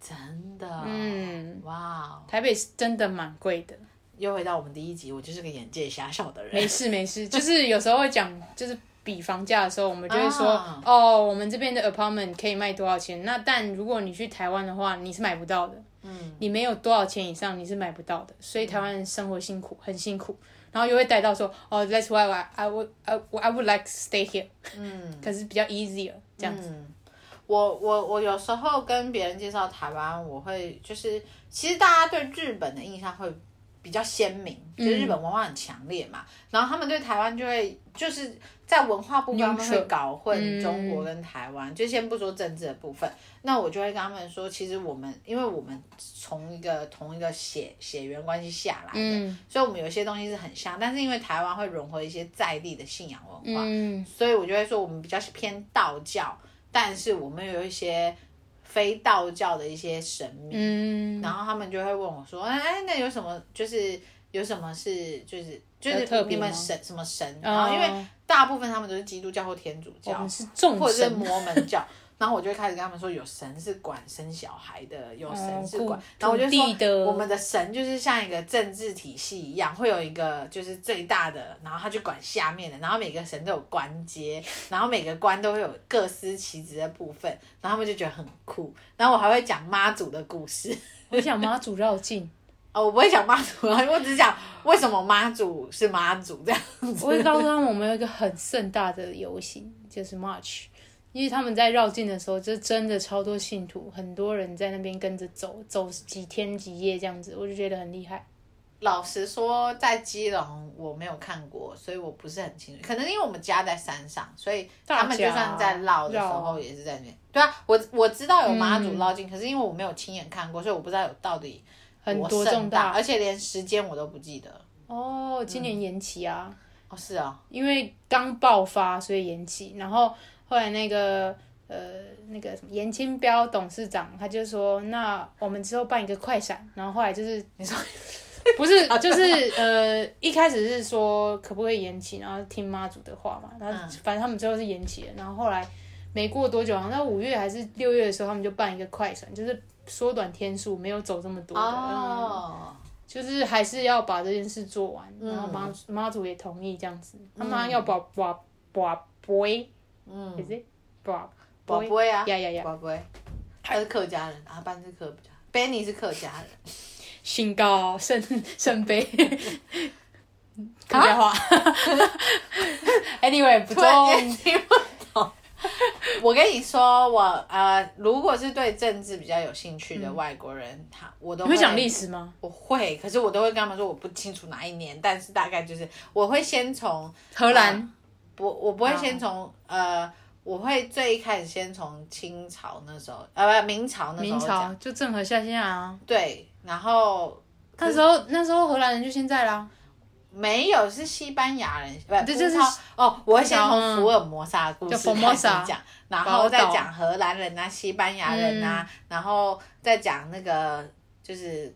真的？嗯，哇台北是真的蛮贵的。又回到我们第一集，我就是个眼界狭小的人。没事没事，就是有时候会讲，就是比房价的时候，我们就会说，啊、哦，我们这边的 apartment 可以卖多少钱？那但如果你去台湾的话，你是买不到的。嗯，你没有多少钱以上，你是买不到的。所以台湾生活辛苦，很辛苦。然后又会带到说，哦，That's why I I would I I would like to stay here。嗯，可是比较 easier 这样子。嗯、我我我有时候跟别人介绍台湾，我会就是，其实大家对日本的印象会。比较鲜明，就是日本文化很强烈嘛，嗯、然后他们对台湾就会就是在文化部分他们会搞混中国跟台湾，嗯、就先不说政治的部分，那我就会跟他们说，其实我们因为我们从一个同一个血血缘关系下来的，嗯、所以我们有些东西是很像，但是因为台湾会融合一些在地的信仰文化，嗯、所以我就会说我们比较偏道教，但是我们有一些。非道教的一些神明，嗯、然后他们就会问我说：“哎，那有什么？就是有什么是就是就是你们神什么神？然后因为大部分他们都是基督教或天主教，或者是摩门教。”然后我就会开始跟他们说，有神是管生小孩的，有神是管。然后我就说，我们的神就是像一个政治体系一样，会有一个就是最大的，然后他就管下面的，然后每个神都有官阶，然后每个官都会有各司其职的部分，然后他们就觉得很酷。然后我还会讲妈祖的故事，我讲妈祖绕境。哦，我不会讲妈祖啊，我只讲为什么妈祖是妈祖这样子。我会告诉他们，我们有一个很盛大的游行，就是 March。因为他们在绕境的时候，就真的超多信徒，很多人在那边跟着走，走几天几夜这样子，我就觉得很厉害。老实说，在基隆我没有看过，所以我不是很清楚。可能因为我们家在山上，所以他们就算在绕的时候也是在那边。对啊，我我知道有妈祖绕境，嗯、可是因为我没有亲眼看过，所以我不知道有到底很多重大，而且连时间我都不记得。哦，今年延期啊？嗯、哦，是啊，因为刚爆发，所以延期，然后。后来那个呃那个什么严清标董事长，他就说，那我们之后办一个快闪，然后后来就是你说不是 就是呃一开始是说可不可以延期，然后听妈祖的话嘛，然后反正他们最后是延期了，然后后来没过多久，好像在五月还是六月的时候，他们就办一个快闪，就是缩短天数，没有走这么多的，哦、嗯，就是还是要把这件事做完，然后妈妈祖也同意这样子，他妈要保保保保嗯，是宝宝贝啊，呀呀呀，宝贝，他是客家人，阿班是客家，Benny 是客家人，姓高，圣圣杯，客家话。Anyway，不重要。我跟你说，我呃，如果是对政治比较有兴趣的外国人，他我都会讲历史吗？我会，可是我都会跟他们说，我不清楚哪一年，但是大概就是我会先从荷兰。不，我不会先从、oh. 呃，我会最一开始先从清朝那时候，呃，不，明朝那时候，明朝就郑和下线啊。对，然后那时候那时候荷兰人就现在啦，没有是西班牙人，不，这就是哦，我会先从福尔摩沙的故事开始讲，然后再讲荷兰人啊，西班牙人啊，嗯、然后再讲那个就是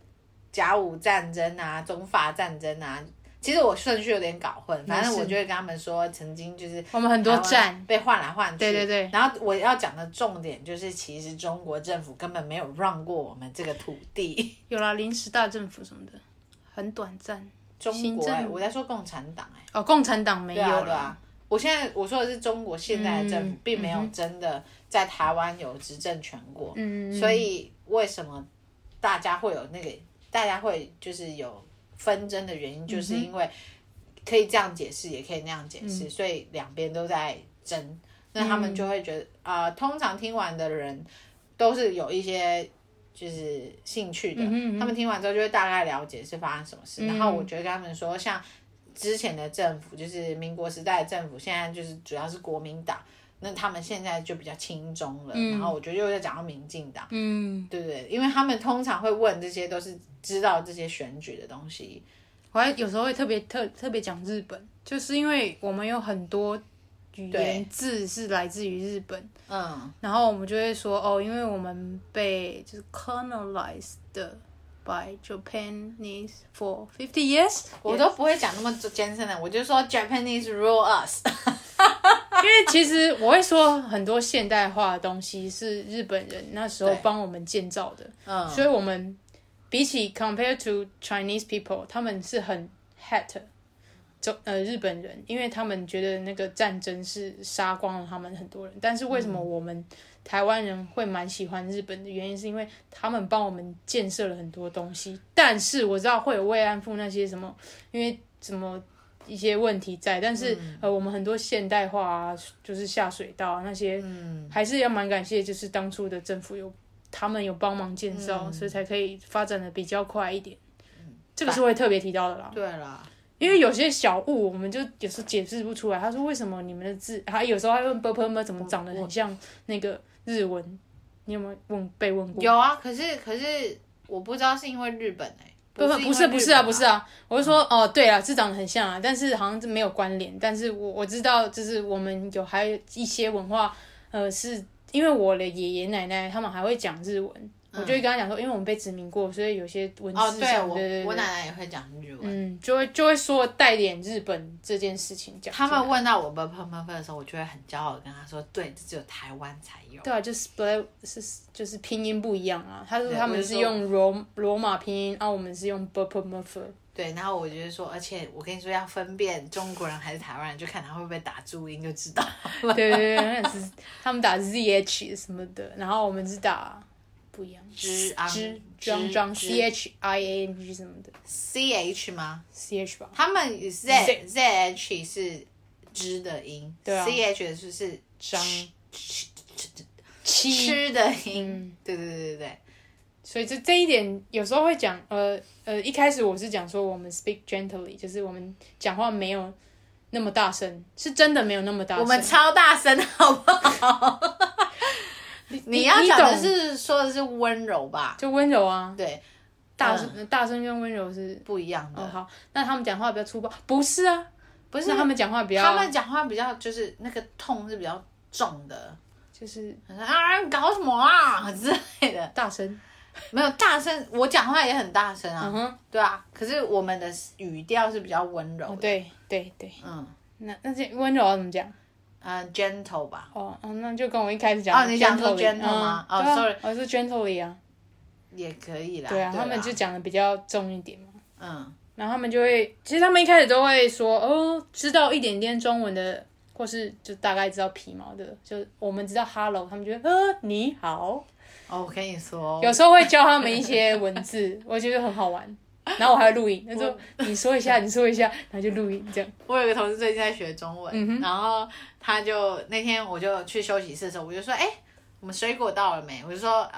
甲午战争啊，中法战争啊。其实我顺序有点搞混，反正我就会跟他们说，曾经就是我们很多战被换来换去，对对对。然后我要讲的重点就是，其实中国政府根本没有让过我们这个土地。有啦，临时大政府什么的，很短暂。中国、欸，我在说共产党哎、欸。哦，共产党没有了。对啊，我现在我说的是中国现在的政府，嗯、并没有真的在台湾有执政权过。嗯。所以为什么大家会有那个？大家会就是有。纷争的原因就是因为可以这样解释，也可以那样解释，嗯、所以两边都在争。那他们就会觉得啊、通常听完的人都是有一些就是兴趣的。嗯嗯他们听完之后就会大概了解是发生什么事。嗯、然后我觉得跟他们说，像之前的政府，就是民国时代的政府，现在就是主要是国民党。那他们现在就比较轻中了。嗯、然后我觉得又在讲到民进党，嗯，对不对？因为他们通常会问这些都是。知道这些选举的东西，我还有时候会特别特特别讲日本，就是因为我们有很多语言字是来自于日本，嗯，然后我们就会说哦，因为我们被就是 colonized by Japanese for fifty years，我都不会讲那么艰深的，我就说 Japanese rule us，因为其实我会说很多现代化的东西是日本人那时候帮我们建造的，嗯，所以我们。比起 compared to Chinese people，他们是很 hate 中呃日本人，因为他们觉得那个战争是杀光了他们很多人。但是为什么我们台湾人会蛮喜欢日本的原因，是因为他们帮我们建设了很多东西。但是我知道会有慰安妇那些什么，因为什么。一些问题在，但是、嗯、呃，我们很多现代化啊，就是下水道啊那些，嗯、还是要蛮感谢，就是当初的政府有他们有帮忙建造，嗯、所以才可以发展的比较快一点。嗯、这个是会特别提到的啦。对啦，因为有些小物，我们就有时候解释不出来。他说：“为什么你们的字？”他有时候还问 b u r p l e 怎么长得很像那个日文？你有没有问被问过？有啊，可是可是我不知道是因为日本哎、欸，不是不是不是啊不是啊，我就说哦、对啊，字长得很像啊，但是好像是没有关联。但是我我知道，就是我们有还有一些文化，呃，是因为我的爷爷奶奶他们还会讲日文，我就会跟他讲说因为我们被殖民过所以有些文字对我我奶奶也会讲日文。就会就会说带点日本这件事情讲他们问到我爸爸妈妈的时候我就会很骄傲的跟他说对只有台湾才有。对啊就是不对是是就是拼音不一样啊。他说他们是用罗罗马拼音啊我们是用 bpmf 对然后我就得说而且我跟你说要分辨中国人还是台湾人就看他会不会打注音就知道对对对他们打 zh 什么的然后我们知道不一样，之之张张 c h i a n g 什么的，c h 吗？c h 吧。他们 z z h 是知的音，对啊。c h 的是是张吃的音，对对对对对。所以这这一点有时候会讲，呃呃，一开始我是讲说我们 speak gently，就是我们讲话没有那么大声，是真的没有那么大声，我们超大声，好不好？你，要讲的是说的是温柔吧？就温柔啊，对，大声、嗯、大声跟温柔是不一样的。哦，好，那他们讲话比较粗暴？不是啊，不是，他们讲话比较，他们讲话比较就是那个痛是比较重的，就是啊，搞什么啊之类的，大声，没有大声，我讲话也很大声啊，嗯哼，对啊，可是我们的语调是比较温柔的，哦，对对对，嗯，那那些温柔要怎么讲？嗯、uh,，gentle 吧。哦，哦，那就跟我一开始讲。哦，你讲说 gentle 吗？哦、oh,，sorry，我是 gently 啊。也可以啦。对啊，他们就讲的比较重一点嘛。嗯。然后他们就会，其实他们一开始都会说，哦，知道一点点中文的，或是就大概知道皮毛的，就我们知道 hello，他们觉得，呃，你好。哦，我跟你说。有时候会教他们一些文字，我觉得很好玩。然后我还要录音，他说：“你说一下，你说一下。”然后就录音这样。我有个同事最近在学中文，嗯、然后他就那天我就去休息室的时候，我就说：“哎，我们水果到了没？”我就说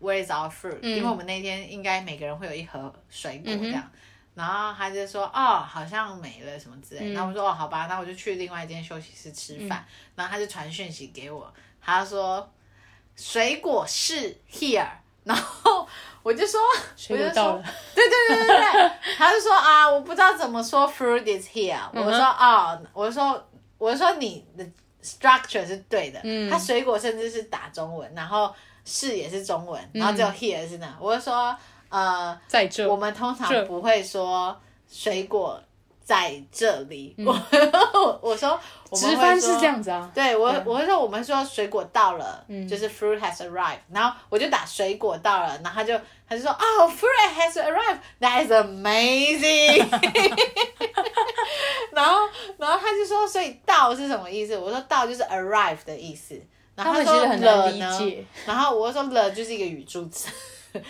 ：“Where is our fruit？” 嗯、因为我们那天应该每个人会有一盒水果这样。嗯、然后他就说：“哦，好像没了什么之类。嗯”然后我说：“哦，好吧，那我就去另外一间休息室吃饭。嗯”然后他就传讯息给我，他说：“水果是 here。”然后。我就说，我就说，对对对对对，他就说啊，我不知道怎么说 fruit is here。我说啊，我说，我说你的 structure 是对的。嗯，他水果甚至是打中文，然后是也是中文，然后只有 here 是那。我就说，呃，在这，我们通常不会说水果在这里。我 我说。直翻是这样子啊，对我我会说我们说水果到了，就是 fruit has arrived，然后我就打水果到了，然后他就他就说哦，fruit has arrived，that is amazing，然后然后他就说，所以到是什么意思？我说到就是 arrive 的意思，然后他说很难理解，然后我说了就是一个语助词，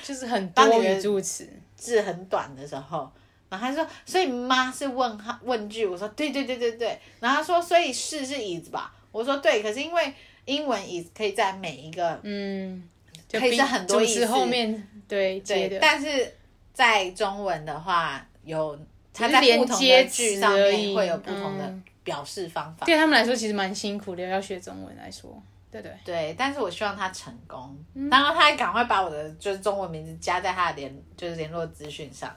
就是很多语助词，字很短的时候。然后他说，所以妈是问号问句。我说对对对对对。然后他说，所以是是椅子吧？我说对。可是因为英文椅子可以在每一个嗯，可以是很多意思后面对对。但是在中文的话，有它在不同的句上面会有不同的表示方法。对他们来说，其实蛮辛苦的，要学中文来说。对对对，但是我希望他成功。然后他还赶快把我的就是中文名字加在他的联就是联络资讯上。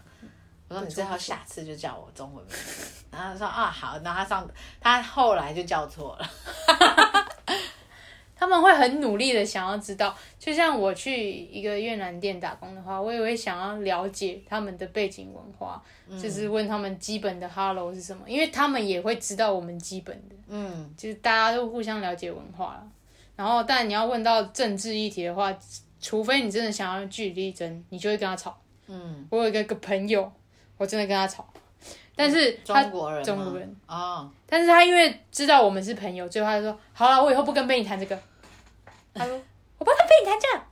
我说你最好下次就叫我中文名，然后他说啊好，然后他上他后来就叫错了。他们会很努力的想要知道，就像我去一个越南店打工的话，我也会想要了解他们的背景文化，嗯、就是问他们基本的 hello 是什么，因为他们也会知道我们基本的，嗯，就是大家都互相了解文化。然后，但你要问到政治议题的话，除非你真的想要据理力争，你就会跟他吵。嗯，我有一个个朋友，我真的跟他吵，但是他中国人，中国人。哦，但是他因为知道我们是朋友，最后他就说，好了，我以后不跟贝你谈这个。他说，我不跟贝你谈这个，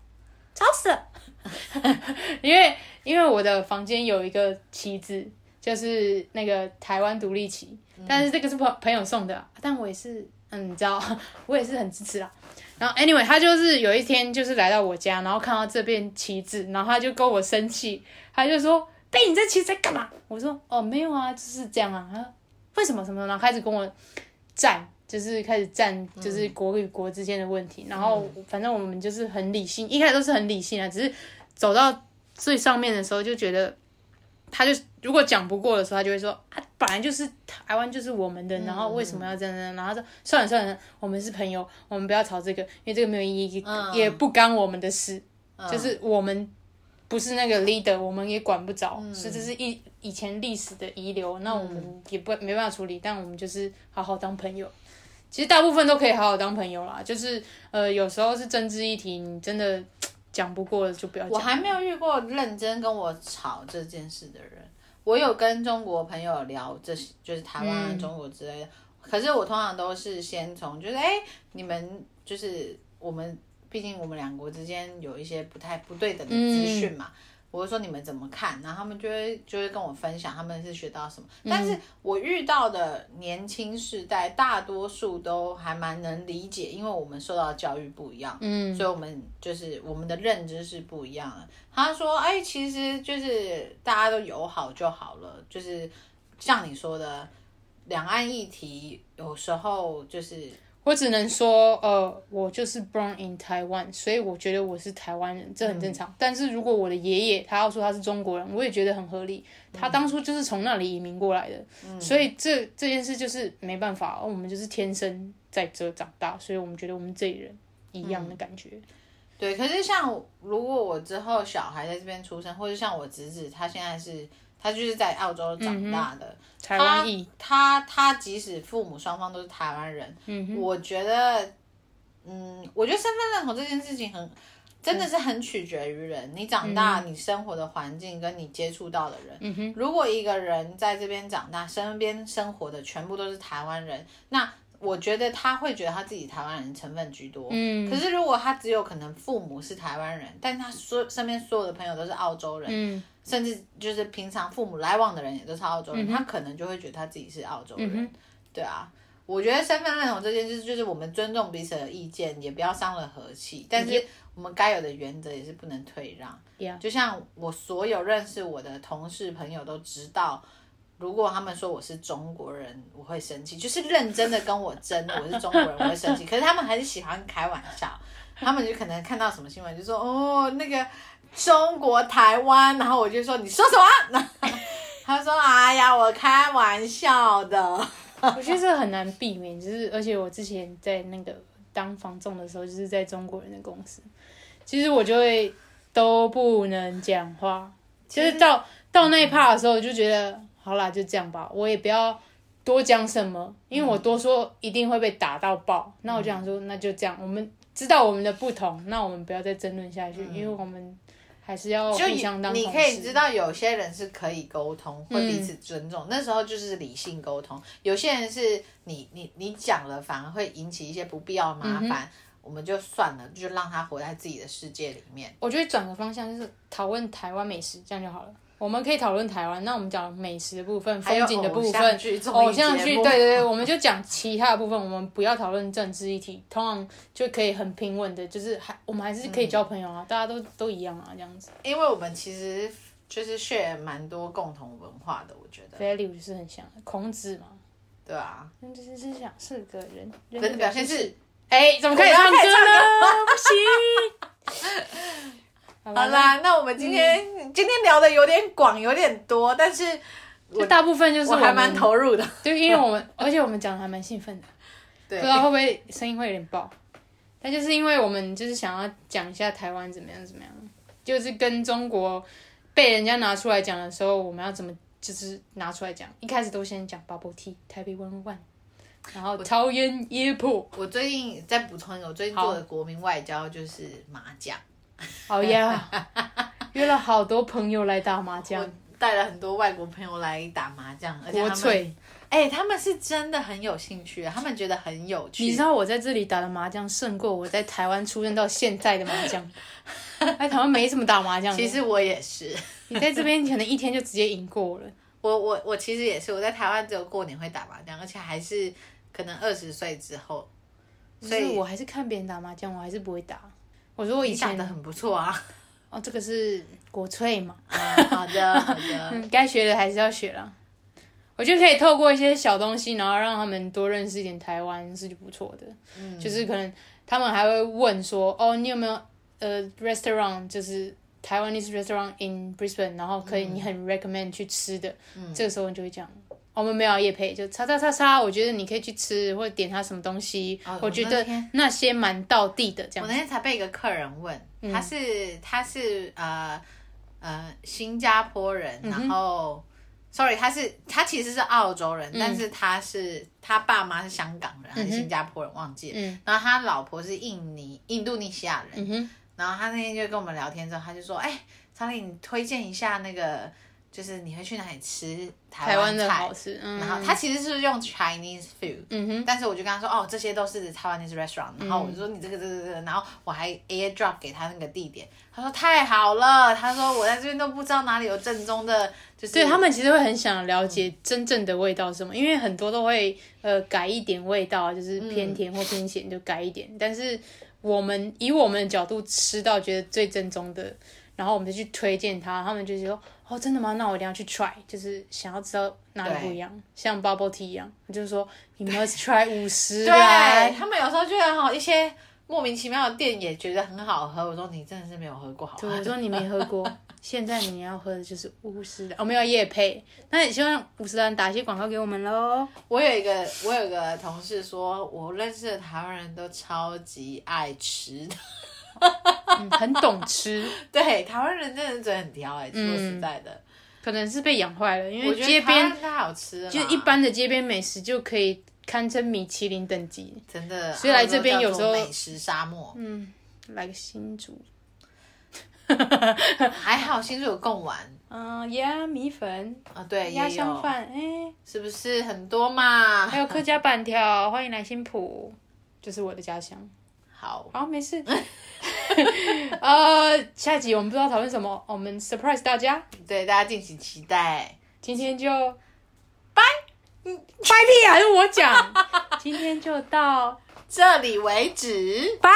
吵死了。因为因为我的房间有一个旗子，就是那个台湾独立旗，但是这个是朋朋友送的，但我也是，嗯，你知道，我也是很支持啦。然后，anyway，他就是有一天就是来到我家，然后看到这边旗帜，然后他就跟我生气，他就说：“贝，你这其实在干嘛？”我说：“哦，没有啊，就是这样啊。”他说：“为什么什么？”然后开始跟我站，就是开始站，就是国与国之间的问题。嗯、然后反正我们就是很理性，一开始都是很理性啊，只是走到最上面的时候就觉得。他就如果讲不过的时候，他就会说啊，本来就是台湾就是我们的，然后为什么要这样？然后他说算了算了，我们是朋友，我们不要吵这个，因为这个没有意义，嗯、也不干我们的事，嗯、就是我们不是那个 leader，我们也管不着，嗯、所以这是一以前历史的遗留，那我们也不没办法处理，但我们就是好好当朋友。其实大部分都可以好好当朋友啦，就是呃有时候是政治议题，你真的。讲不过就不要讲。我还没有遇过认真跟我吵这件事的人。我有跟中国朋友聊这些，就是台湾、中国之类的。嗯、可是我通常都是先从，就是哎、欸，你们就是我们，毕竟我们两国之间有一些不太不对等的资讯嘛。嗯我就说你们怎么看？然后他们就会就会跟我分享他们是学到什么。但是我遇到的年轻世代大多数都还蛮能理解，因为我们受到的教育不一样，嗯，所以我们就是我们的认知是不一样的。他说：“哎，其实就是大家都友好就好了，就是像你说的，两岸议题有时候就是。”我只能说，呃，我就是 born in Taiwan，所以我觉得我是台湾人，这很正常。嗯、但是如果我的爷爷他要说他是中国人，我也觉得很合理。他当初就是从那里移民过来的，嗯、所以这这件事就是没办法，我们就是天生在这长大，所以我们觉得我们这一人一样的感觉。嗯、对，可是像如果我之后小孩在这边出生，或者像我侄子，他现在是。他就是在澳洲长大的，嗯、台湾裔。他他即使父母双方都是台湾人，我觉得，嗯，我觉得身份认同这件事情很，真的是很取决于人。嗯、你长大，你生活的环境跟你接触到的人，如果一个人在这边长大，身边生活的全部都是台湾人，那。我觉得他会觉得他自己台湾人成分居多，嗯，可是如果他只有可能父母是台湾人，但他所身边所有的朋友都是澳洲人，嗯，甚至就是平常父母来往的人也都是澳洲人，嗯、他可能就会觉得他自己是澳洲人，嗯、对啊，我觉得身份认同这件事就是我们尊重彼此的意见，也不要伤了和气，但是我们该有的原则也是不能退让，嗯、就像我所有认识我的同事朋友都知道。如果他们说我是中国人，我会生气，就是认真的跟我争，我是中国人，我会生气。可是他们还是喜欢开玩笑，他们就可能看到什么新闻，就说哦那个中国台湾，然后我就说你说什么？他说哎呀，我开玩笑的。我觉得这很难避免，就是而且我之前在那个当房仲的时候，就是在中国人的公司，其实我就会都不能讲话，其实到到那一趴的时候，我就觉得。好啦，就这样吧，我也不要多讲什么，因为我多说一定会被打到爆。嗯、那我就想说，那就这样，我们知道我们的不同，那我们不要再争论下去，嗯、因为我们还是要互相当同事。你可以知道，有些人是可以沟通，会彼此尊重，嗯、那时候就是理性沟通。有些人是你你你讲了，反而会引起一些不必要的麻烦，嗯、我们就算了，就让他活在自己的世界里面。我觉得转个方向，就是讨论台湾美食，这样就好了。我们可以讨论台湾，那我们讲美食的部分、风景的部分、偶像剧，对对对，我们就讲其他的部分，我们不要讨论政治议题，通常就可以很平稳的，就是还我们还是可以交朋友啊，嗯、大家都都一样啊，这样子。因为我们其实就是 share 蛮多共同文化的，我觉得。value 就是很像孔子嘛，对啊。那就是想是个人，人的表现是，哎，怎么可以唱歌呢？不行。好啦，那我们今天、嗯、今天聊的有点广，有点多，但是我大部分就是我还蛮投入的，就因为我们，而且我们讲的还蛮兴奋的，对，不知道会不会声音会有点爆，但就是因为我们就是想要讲一下台湾怎么样怎么样，就是跟中国被人家拿出来讲的时候，我们要怎么就是拿出来讲，一开始都先讲 bubble tea 台北 one one，然后桃园野埔，我最近再补充一个，我最近做的国民外交就是麻将。好呀，约了好多朋友来打麻将，带了很多外国朋友来打麻将，而且他们，哎、欸，他们是真的很有兴趣，他们觉得很有趣。你知道我在这里打的麻将胜过我在台湾出生到现在的麻将，在台湾没什么打麻将。其实我也是，你在这边可能一天就直接赢过了。我我我其实也是，我在台湾只有过年会打麻将，而且还是可能二十岁之后。所以我还是看别人打麻将，我还是不会打。我说我以前打的很不错啊。哦，这个是国粹嘛？嗯，好的好的，该学的还是要学了。我觉得可以透过一些小东西，然后让他们多认识一点台湾是就不错的。嗯，就是可能他们还会问说：“哦，你有没有呃 restaurant，就是台湾 Taiwanese restaurant in Brisbane，然后可以你很 recommend 去吃的。嗯”这个时候你就会讲：“我们没有夜配，就叉叉叉叉，我觉得你可以去吃，或者点他什么东西。哦”我觉得那些蛮道地的。这样，我那天才被一个客人问，他是他是呃呃新加坡人，然后。Sorry，他是他其实是澳洲人，嗯、但是他是他爸妈是香港人还是新加坡人忘记了。嗯、然后他老婆是印尼印度尼西亚人。嗯、然后他那天就跟我们聊天之后，他就说：“哎、欸，查理，你推荐一下那个。”就是你会去哪里吃台湾的好吃，嗯、然后他其实是用 Chinese food，嗯哼，但是我就跟他说，哦，这些都是 Taiwanese restaurant，然后我就说你这个这个这个，然后我还 AirDrop 给他那个地点，他说太好了，他说我在这边都不知道哪里有正宗的，就是对他们其实会很想了解真正的味道是什么，因为很多都会呃改一点味道，就是偏甜或偏咸就改一点，嗯、但是我们以我们的角度吃到觉得最正宗的。然后我们就去推荐他，他们就说：“哦，真的吗？那我一定要去 try，就是想要知道哪里不一样，像 bubble tea 一样。”就是说你 must try 五十。对，他们有时候觉得哈一些莫名其妙的店也觉得很好喝。我说你真的是没有喝过好喝，好。我说你没喝过，现在你要喝的就是五十的。我们要夜配，那也希望五十人打一些广告给我们喽。我有一个，我有一个同事说，我认识的台湾人都超级爱吃的。嗯、很懂吃，对，台湾人真的嘴很挑哎、欸，说实在的、嗯，可能是被养坏了，因为街边太好吃了，就一般的街边美食就可以堪称米其林等级，真的。所以来这边有时候美食沙漠，嗯，来个新竹，还好新竹有贡丸，嗯，鸭米粉啊，对，鸭香饭，哎、欸，是不是？很多嘛？还有客家板条，欢迎来新浦，就是我的家乡。好，好，没事。呃，下集我们不知道讨论什么，我们 surprise 大家，对大家敬请期待。今天就拜，嗯，拜屁还是我讲？今天就到这里为止，拜。